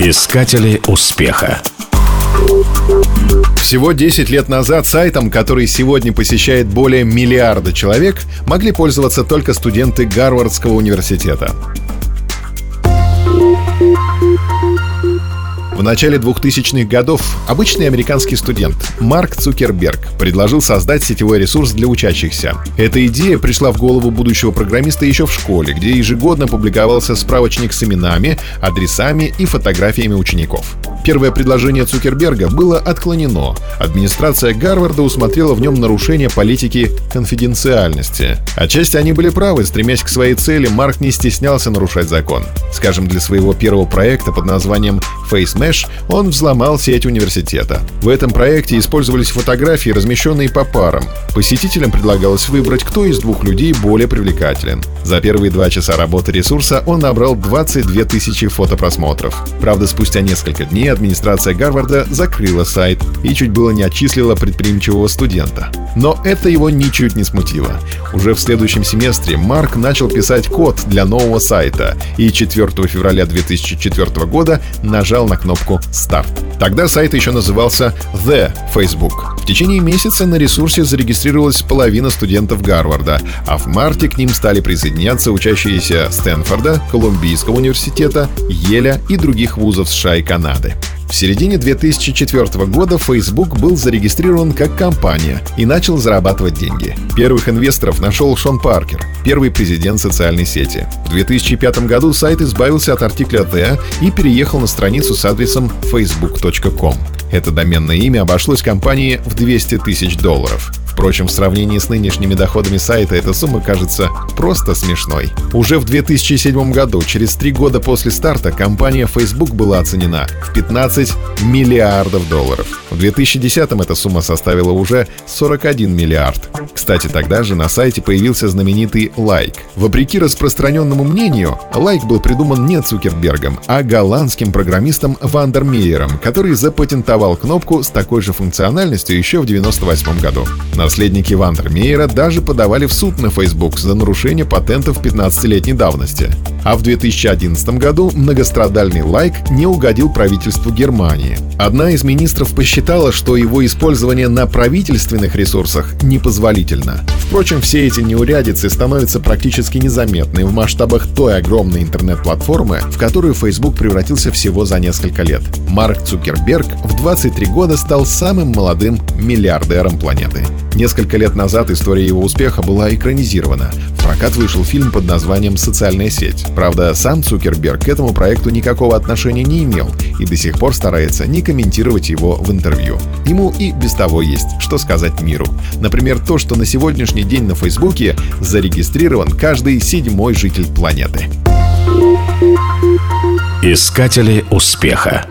Искатели успеха. Всего 10 лет назад сайтом, который сегодня посещает более миллиарда человек, могли пользоваться только студенты Гарвардского университета. В начале 2000-х годов обычный американский студент Марк Цукерберг предложил создать сетевой ресурс для учащихся. Эта идея пришла в голову будущего программиста еще в школе, где ежегодно публиковался справочник с именами, адресами и фотографиями учеников. Первое предложение Цукерберга было отклонено. Администрация Гарварда усмотрела в нем нарушение политики конфиденциальности. Отчасти они были правы, стремясь к своей цели, Марк не стеснялся нарушать закон. Скажем, для своего первого проекта под названием Face Mesh он взломал сеть университета. В этом проекте использовались фотографии, размещенные по парам. Посетителям предлагалось выбрать, кто из двух людей более привлекателен. За первые два часа работы ресурса он набрал 22 тысячи фотопросмотров. Правда, спустя несколько дней администрация Гарварда закрыла сайт и чуть было не отчислила предприимчивого студента. Но это его ничуть не смутило. Уже в следующем семестре Марк начал писать код для нового сайта и 4 февраля 2004 года нажал на кнопку «Старт». Тогда сайт еще назывался The Facebook. Течение месяца на ресурсе зарегистрировалась половина студентов Гарварда, а в марте к ним стали присоединяться учащиеся Стэнфорда, Колумбийского университета, Еля и других вузов США и Канады. В середине 2004 года Facebook был зарегистрирован как компания и начал зарабатывать деньги. Первых инвесторов нашел Шон Паркер, первый президент социальной сети. В 2005 году сайт избавился от артикля The и переехал на страницу с адресом facebook.com. Это доменное имя обошлось компании в 200 тысяч долларов. Впрочем, в сравнении с нынешними доходами сайта эта сумма кажется просто смешной. Уже в 2007 году, через три года после старта, компания Facebook была оценена в 15 миллиардов долларов. В 2010 эта сумма составила уже 41 миллиард. Кстати, тогда же на сайте появился знаменитый лайк. Вопреки распространенному мнению, лайк был придуман не Цукербергом, а голландским программистом Вандермеером, который запатентовал кнопку с такой же функциональностью еще в 1998 году. Наследники Вандермеера даже подавали в суд на Facebook за нарушение патентов 15-летней давности. А в 2011 году многострадальный лайк не угодил правительству Германии. Одна из министров посчитала, что его использование на правительственных ресурсах непозволительно. Впрочем, все эти неурядицы становятся практически незаметны в масштабах той огромной интернет-платформы, в которую Facebook превратился всего за несколько лет. Марк Цукерберг в 23 года стал самым молодым миллиардером планеты. Несколько лет назад история его успеха была экранизирована. В прокат вышел фильм под названием «Социальная сеть». Правда, сам Цукерберг к этому проекту никакого отношения не имел и до сих пор старается не комментировать его в интервью. Ему и без того есть, что сказать миру. Например, то, что на сегодняшний день на Фейсбуке зарегистрирован каждый седьмой житель планеты. Искатели успеха.